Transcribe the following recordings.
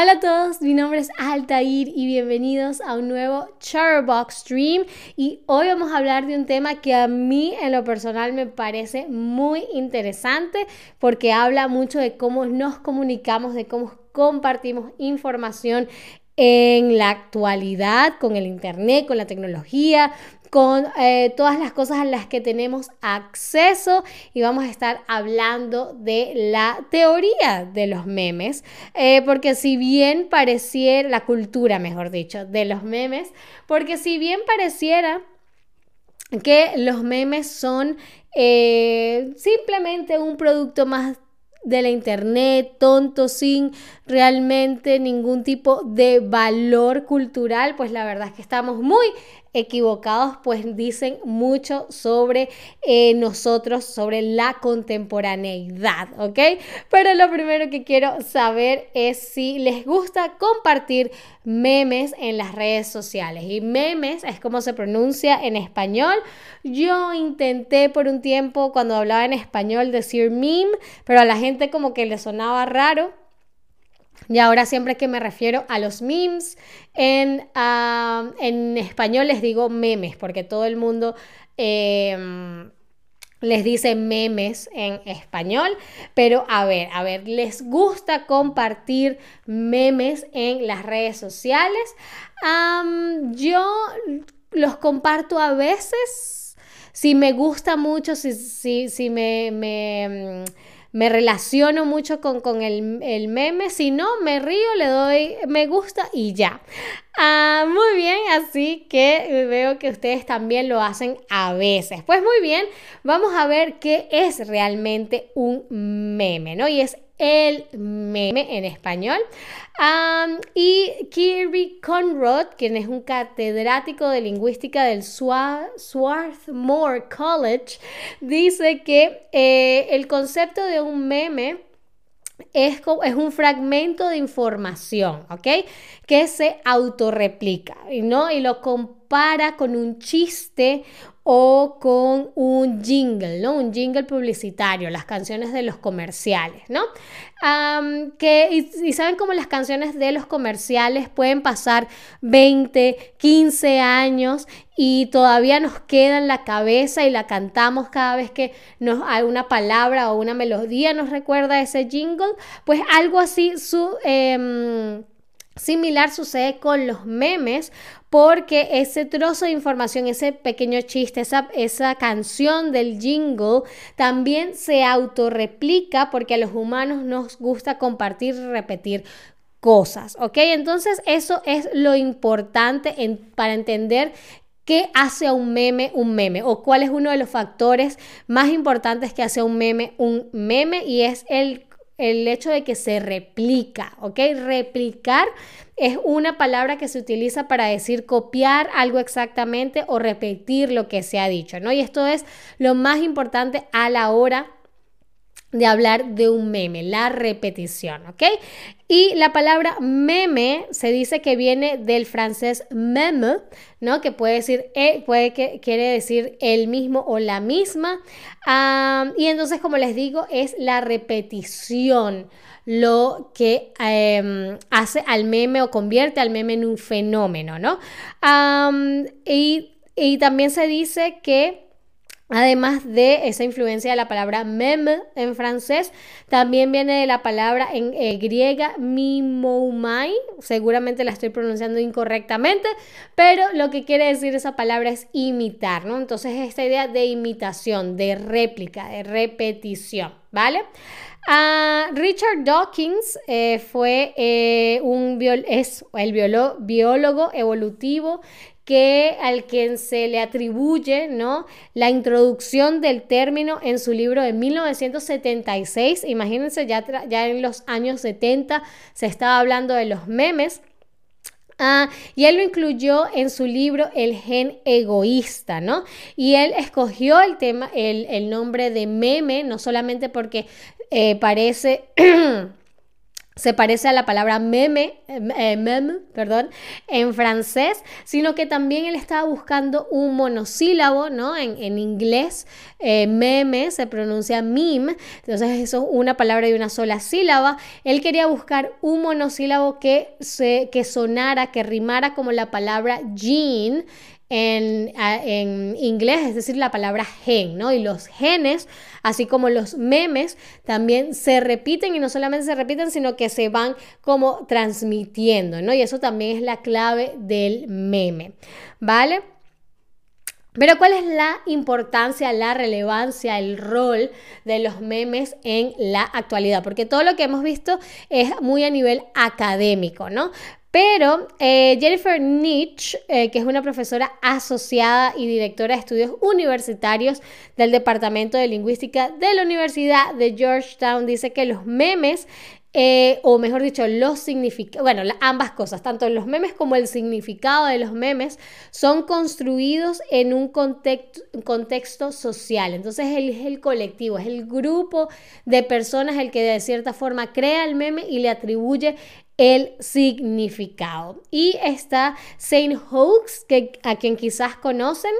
Hola a todos, mi nombre es Altair y bienvenidos a un nuevo Charbox Stream. Y hoy vamos a hablar de un tema que a mí en lo personal me parece muy interesante porque habla mucho de cómo nos comunicamos, de cómo compartimos información en la actualidad con el Internet, con la tecnología, con eh, todas las cosas a las que tenemos acceso y vamos a estar hablando de la teoría de los memes, eh, porque si bien pareciera, la cultura, mejor dicho, de los memes, porque si bien pareciera que los memes son eh, simplemente un producto más de la internet, tonto, sin realmente ningún tipo de valor cultural, pues la verdad es que estamos muy equivocados, pues dicen mucho sobre eh, nosotros, sobre la contemporaneidad, ¿ok? Pero lo primero que quiero saber es si les gusta compartir memes en las redes sociales. Y memes es como se pronuncia en español. Yo intenté por un tiempo cuando hablaba en español decir meme, pero a la gente como que le sonaba raro. Y ahora siempre que me refiero a los memes, en, en español les digo memes, porque todo el mundo em, les dice memes en español. Pero a ver, a ver, ¿les gusta compartir memes en las redes sociales? yo los comparto a veces. Si me gusta mucho, si, si, si me, me me relaciono mucho con, el, meme. Si no, me río, le doy me gusta y ya. Ah, muy bien, así que veo que ustedes también lo hacen a veces. Pues muy bien, vamos a ver qué es realmente un meme, ¿no? Y es el meme en español. y Kirby Conrad, quien es un catedrático de lingüística del Swarthmore College, dice que eh, el concepto de un meme es, es, un fragmento de información, ¿ok? Que se autorreplica, ¿no? Y lo compara con un chiste o con un jingle, ¿no? Un jingle publicitario, las canciones de los comerciales, ¿no? que, y, saben cómo las canciones de los comerciales pueden pasar 20, 15 años y todavía nos queda en la cabeza y la cantamos cada vez que nos una palabra o una melodía nos recuerda ese jingle, pues algo así su... Em, Similar sucede con los memes porque ese trozo de información, ese pequeño chiste, esa, esa canción del jingle también se autorreplica porque a los humanos nos gusta compartir y repetir cosas, ¿ok? Entonces eso es lo importante para entender ¿Qué hace a un meme un meme? ¿O cuál es uno de los factores más importantes que hace a un meme un meme? Y es el el hecho de que se replica, ¿ok? Replicar es una palabra que se utiliza para decir copiar algo exactamente o repetir lo que se ha dicho, ¿no? Y esto es lo más importante a la hora de hablar de un meme, la repetición, ¿ok? Y la palabra meme se dice que viene del francés meme, ¿no? Que puede decir, eh, puede que quiere decir el mismo o la misma. y entonces, como les digo, es la repetición lo que em, hace al meme o convierte al meme en un fenómeno, ¿no? y, y también se dice que Además de esa influencia de la palabra meme en francés, también viene de la palabra en eh, griega mimoumai, seguramente la estoy pronunciando incorrectamente, pero lo que quiere decir esa palabra es imitar, ¿no? Entonces esta idea de imitación, de réplica, de repetición, ¿vale? Ah, Richard Dawkins eh, fue eh, un es el biólogo evolutivo que al quien se le atribuye ¿no? la introducción del término en su libro de 1976. Imagínense, ya, ya en los años 70 se estaba hablando de los memes. Ah, y él lo incluyó en su libro El gen egoísta, ¿no? Y él escogió el tema, el, nombre de meme, no solamente porque eh, parece se parece a la palabra meme, eh, meme, perdón, en francés, sino que también él estaba buscando un monosílabo, ¿no? En, inglés, eh, meme se pronuncia meme, entonces eso es una palabra de una sola sílaba. Él quería buscar un monosílabo que, se, que sonara, que rimara como la palabra jean en, inglés, es decir, la palabra gen, ¿no? Y los genes, así como los memes, también se repiten y no solamente se repiten, sino que se van como transmitiendo, ¿no? Y eso también es la clave del meme, ¿vale? Pero ¿cuál es la importancia, la relevancia, el rol de los memes en la actualidad? Porque todo lo que hemos visto es muy a nivel académico, ¿no? Pero eh, Jennifer Nietzsche, eh, que es una profesora asociada y directora de estudios universitarios del Departamento de Lingüística de la Universidad de Georgetown, dice que los memes eh, o mejor dicho, los significados, bueno, ambas cosas, tanto los memes como el significado de los memes, son construidos en un contexto, contexto social. Entonces es el colectivo, es el grupo de personas el que de cierta forma crea el meme y le atribuye el significado. Y está Saint Hoax, que a quien quizás conocen.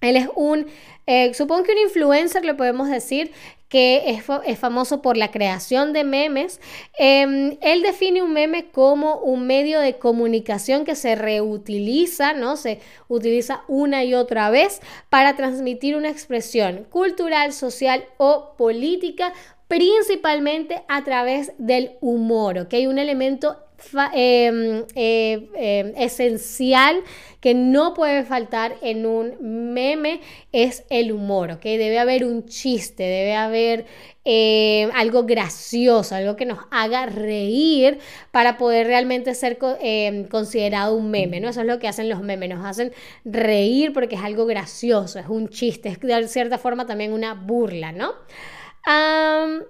Él es un, eh, supongo que un influencer, le podemos decir, que es, famoso por la creación de memes. Em, él define un meme como un medio de comunicación que se reutiliza, ¿no? Se utiliza una y otra vez para transmitir una expresión cultural, social o política principalmente a través del humor, ¿ok? Un elemento em, eh, em, esencial que no puede faltar en un meme es el humor, ¿ok? Debe haber un chiste, debe haber em, algo gracioso, algo que nos haga reír para poder realmente ser considerado un meme, ¿no? Eso es lo que hacen los memes, nos hacen reír porque es algo gracioso, es un chiste, es de cierta forma también una burla, ¿no? Um,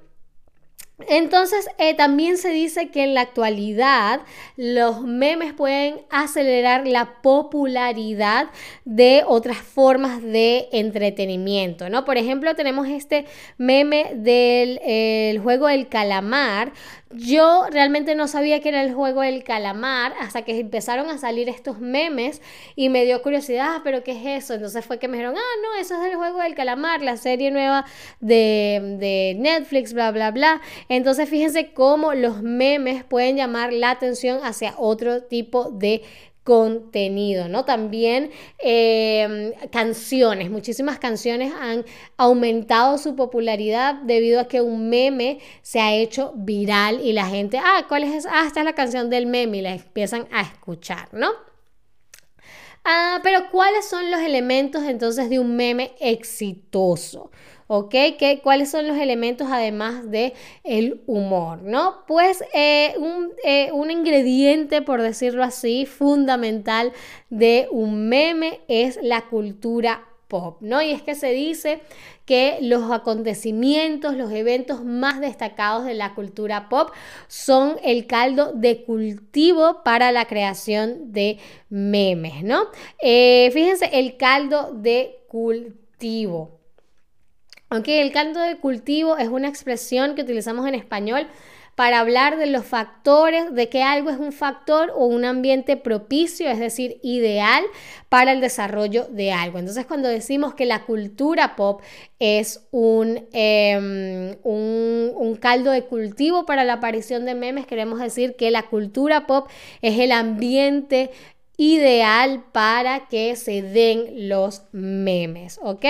entonces, eh, también se dice que en la actualidad los memes pueden acelerar la popularidad de otras formas de entretenimiento, ¿no? Por ejemplo, tenemos este meme del juego del calamar, yo realmente no sabía que era el juego del calamar hasta que empezaron a salir estos memes y me dio curiosidad, ah, pero ¿qué es eso? Entonces fue que me dijeron, ah, no, eso es el juego del calamar, la serie nueva de, de Netflix, bla, bla, bla. Entonces fíjense cómo los memes pueden llamar la atención hacia otro tipo de contenido, ¿no? También em, canciones, muchísimas canciones han aumentado su popularidad debido a que un meme se ha hecho viral y la gente, ah, ¿cuál es? Ah, esta es la canción del meme y la empiezan a escuchar, ¿no? Ah, pero ¿cuáles son los elementos entonces de un meme exitoso? ¿Ok? ¿Qué, ¿Cuáles son los elementos además de el humor, no? Pues eh, un, eh, un ingrediente, por decirlo así, fundamental de un meme es la cultura pop, ¿no? Y es que se dice que los acontecimientos, los eventos más destacados de la cultura pop son el caldo de cultivo para la creación de memes, ¿no? Eh, fíjense, el caldo de cultivo. Aunque el caldo de cultivo es una expresión que utilizamos en español para hablar de los factores, de que algo es un factor o un ambiente propicio, es decir, ideal para el desarrollo de algo. Entonces, cuando decimos que la cultura pop es un, em, un, un caldo de cultivo para la aparición de memes, queremos decir que la cultura pop es el ambiente ideal para que se den los memes, ¿ok?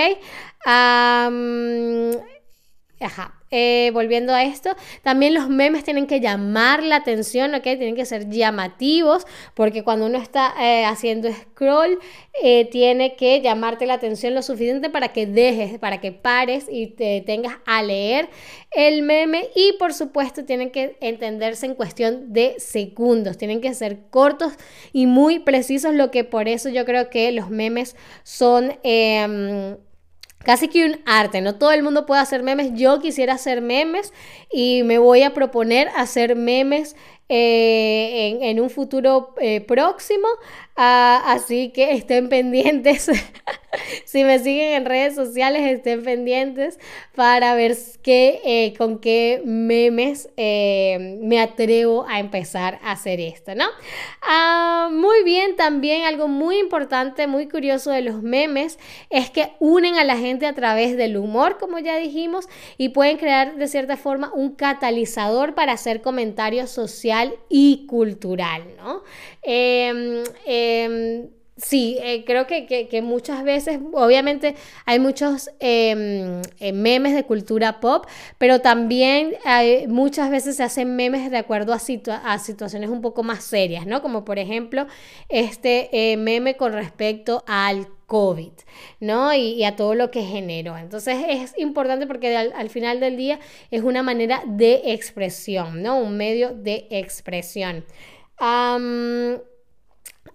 ajá. Eh, volviendo a esto, también los memes tienen que llamar la atención, ¿ok? Tienen que ser llamativos, porque cuando uno está eh, haciendo scroll, eh, tiene que llamarte la atención lo suficiente para que dejes, para que pares y te tengas a leer el meme. Y por supuesto, tienen que entenderse en cuestión de segundos, tienen que ser cortos y muy precisos, lo que por eso yo creo que los memes son em, casi que un arte, no todo el mundo puede hacer memes, yo quisiera hacer memes y me voy a proponer hacer memes eh, en, un futuro eh, próximo. Ah, así que estén pendientes. si me siguen en redes sociales, estén pendientes para ver qué, eh, con qué memes me atrevo a empezar a hacer esto, ¿no? Ah, muy bien, también algo muy importante, muy curioso de los memes es que unen a la gente a través del humor, como ya dijimos, y pueden crear de cierta forma un catalizador para hacer comentarios social y cultural, ¿no? Em, em, sí, eh, creo que, muchas veces, obviamente hay muchos em, eh, memes de cultura pop, pero también muchas veces se hacen memes de acuerdo a, a, situaciones un poco más serias, ¿no? Como por ejemplo este eh, meme con respecto al COVID, ¿no? Y, a todo lo que generó. Entonces es importante porque al, final del día es una manera de expresión, ¿no? Un medio de expresión.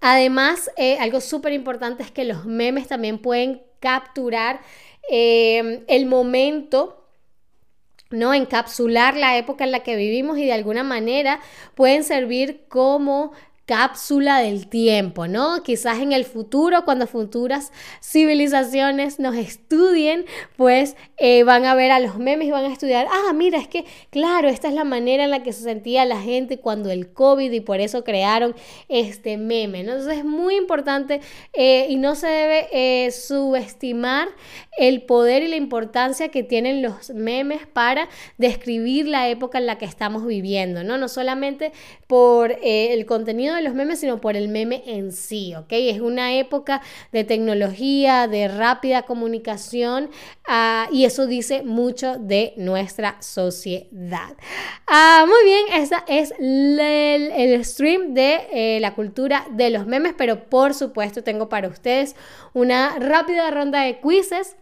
Además, eh, algo súper importante es que los memes también pueden capturar em, el momento ¿no? Encapsular la época en la que vivimos y de alguna manera pueden servir como cápsula del tiempo, ¿no? Quizás en el futuro, cuando futuras civilizaciones nos estudien, pues eh, van a ver a los memes y van a estudiar, ah, mira, es que, claro, esta es la manera en la que se sentía la gente cuando el COVID y por eso crearon este meme. Entonces es muy importante eh, y no se debe eh, subestimar el poder y la importancia que tienen los memes para describir la época en la que estamos viviendo, ¿no? No solamente por el contenido los memes, sino por el meme en sí, ¿ok? Es una época de tecnología, de rápida comunicación ah, y eso dice mucho de nuestra sociedad. Ah, muy bien, esa es el, stream de eh, la cultura de los memes, pero por supuesto tengo para ustedes una rápida ronda de quizzes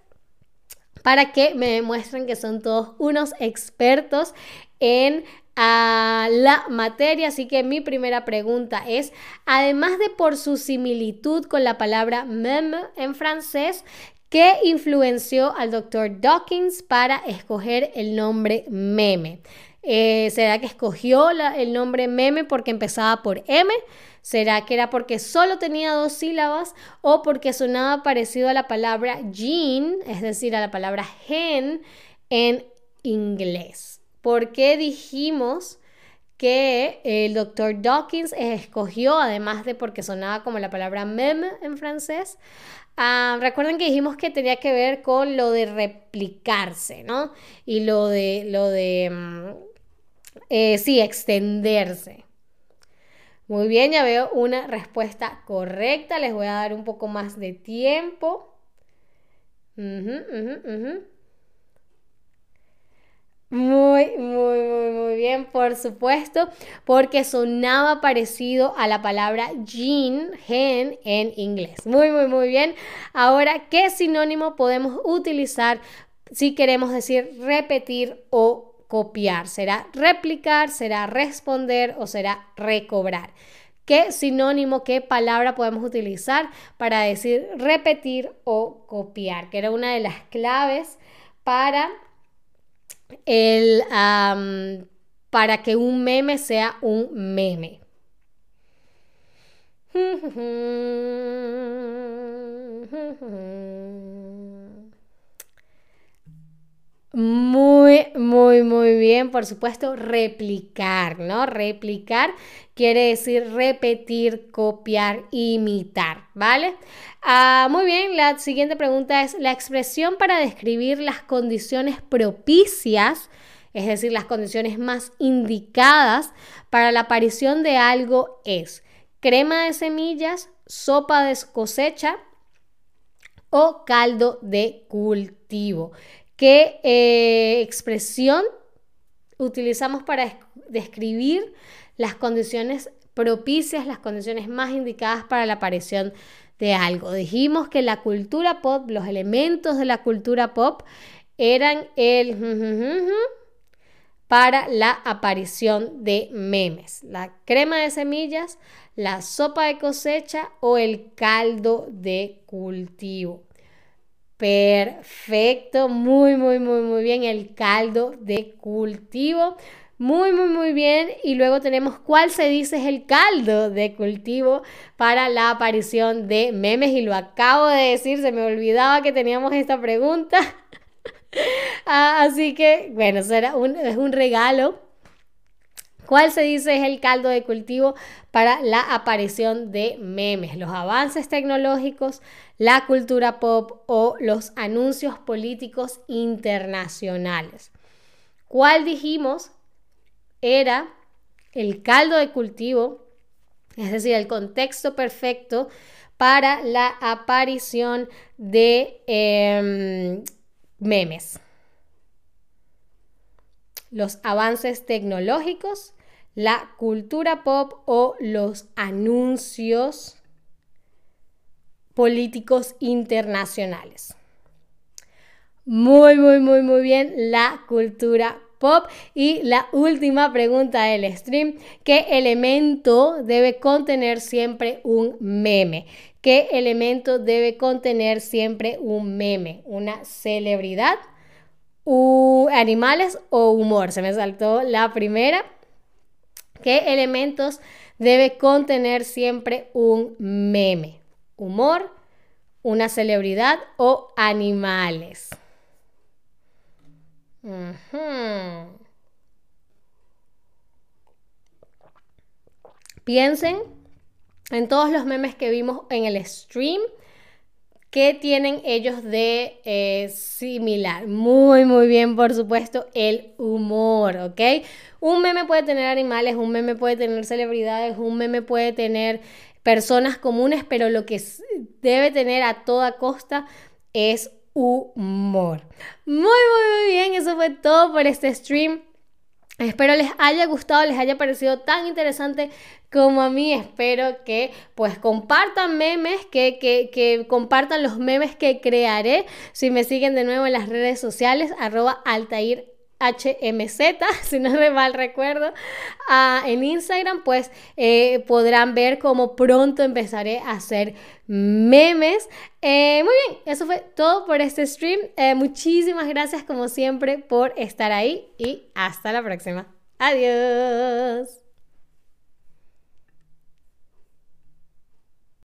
para que me demuestren que son todos unos expertos en a la materia. Así que mi primera pregunta es, además de por su similitud con la palabra meme en francés, ¿qué influenció al doctor Dawkins para escoger el nombre meme? Eh, ¿Será que escogió el nombre meme porque empezaba por M? ¿Será que era porque solo tenía dos sílabas o porque sonaba parecido a la palabra gene, es decir, a la palabra gen en inglés? ¿Por qué dijimos que el doctor Dawkins escogió, además de porque sonaba como la palabra meme en francés? Ah, recuerden que dijimos que tenía que ver con lo de replicarse, ¿no? Y lo de, lo de, mm, eh, sí, extenderse. Muy bien, ya veo una respuesta correcta. Les voy a dar un poco más de tiempo. Muy, muy, muy, muy bien, por supuesto, porque sonaba parecido a la palabra jean, gen en inglés. Muy, muy, muy bien. Ahora, ¿qué sinónimo podemos utilizar si queremos decir repetir o copiar? ¿Será replicar, será responder o será recobrar? ¿Qué sinónimo, qué palabra podemos utilizar para decir repetir o copiar? Que era una de las claves para el, para que un meme sea un meme. por supuesto, replicar, ¿no? Replicar quiere decir repetir, copiar, imitar, ¿vale? Ah, muy bien, la siguiente pregunta es, la expresión para describir las condiciones propicias, es decir, las condiciones más indicadas para la aparición de algo es crema de semillas, sopa de cosecha o caldo de cultivo. ¿Qué eh, expresión utilizamos para describir las condiciones propicias, las condiciones más indicadas para la aparición de algo? Dijimos que la cultura pop, los elementos de la cultura pop eran el para la aparición de memes, la crema de semillas, la sopa de cosecha o el caldo de cultivo. Perfecto, muy, muy, muy, muy bien. El caldo de cultivo. Muy, muy, muy bien. Y luego tenemos cuál se dice es el caldo de cultivo para la aparición de memes. Y lo acabo de decir, se me olvidaba que teníamos esta pregunta. Ah, así que, bueno, será un, es un regalo. ¿Cuál se dice es el caldo de cultivo para la aparición de memes? Los avances tecnológicos, la cultura pop o los anuncios políticos internacionales. ¿Cuál dijimos era el caldo de cultivo, es decir, el contexto perfecto para la aparición de em, memes. Los avances tecnológicos, la cultura pop o los anuncios políticos internacionales. Muy, muy, muy, muy bien, la cultura pop. Y la última pregunta del stream, ¿qué elemento debe contener siempre un meme? ¿Qué elemento debe contener siempre un meme? ¿Una celebridad? ¿Animales o humor? Se me saltó la primera. ¿Qué elementos debe contener siempre un meme? ¿Humor? ¿Una celebridad o animales? Piensen en todos los memes que vimos en el stream. ¿Qué tienen ellos de eh, similar? Muy, muy bien, por supuesto, el humor, ¿ok? Un meme puede tener animales, un meme puede tener celebridades, un meme puede tener personas comunes, pero lo que debe tener a toda costa es humor. Muy, muy, muy bien, eso fue todo por este stream. Espero les haya gustado, les haya parecido tan interesante como a mí. Espero que pues compartan memes, que, que, que, compartan los memes que crearé. Si me siguen de nuevo en las redes sociales, arroba Altair HMZ, si no me mal recuerdo, ah, en Instagram, pues eh, podrán ver cómo pronto empezaré a hacer memes. Eh, muy bien, eso fue todo por este stream. Eh, muchísimas gracias como siempre por estar ahí y hasta la próxima. Adiós.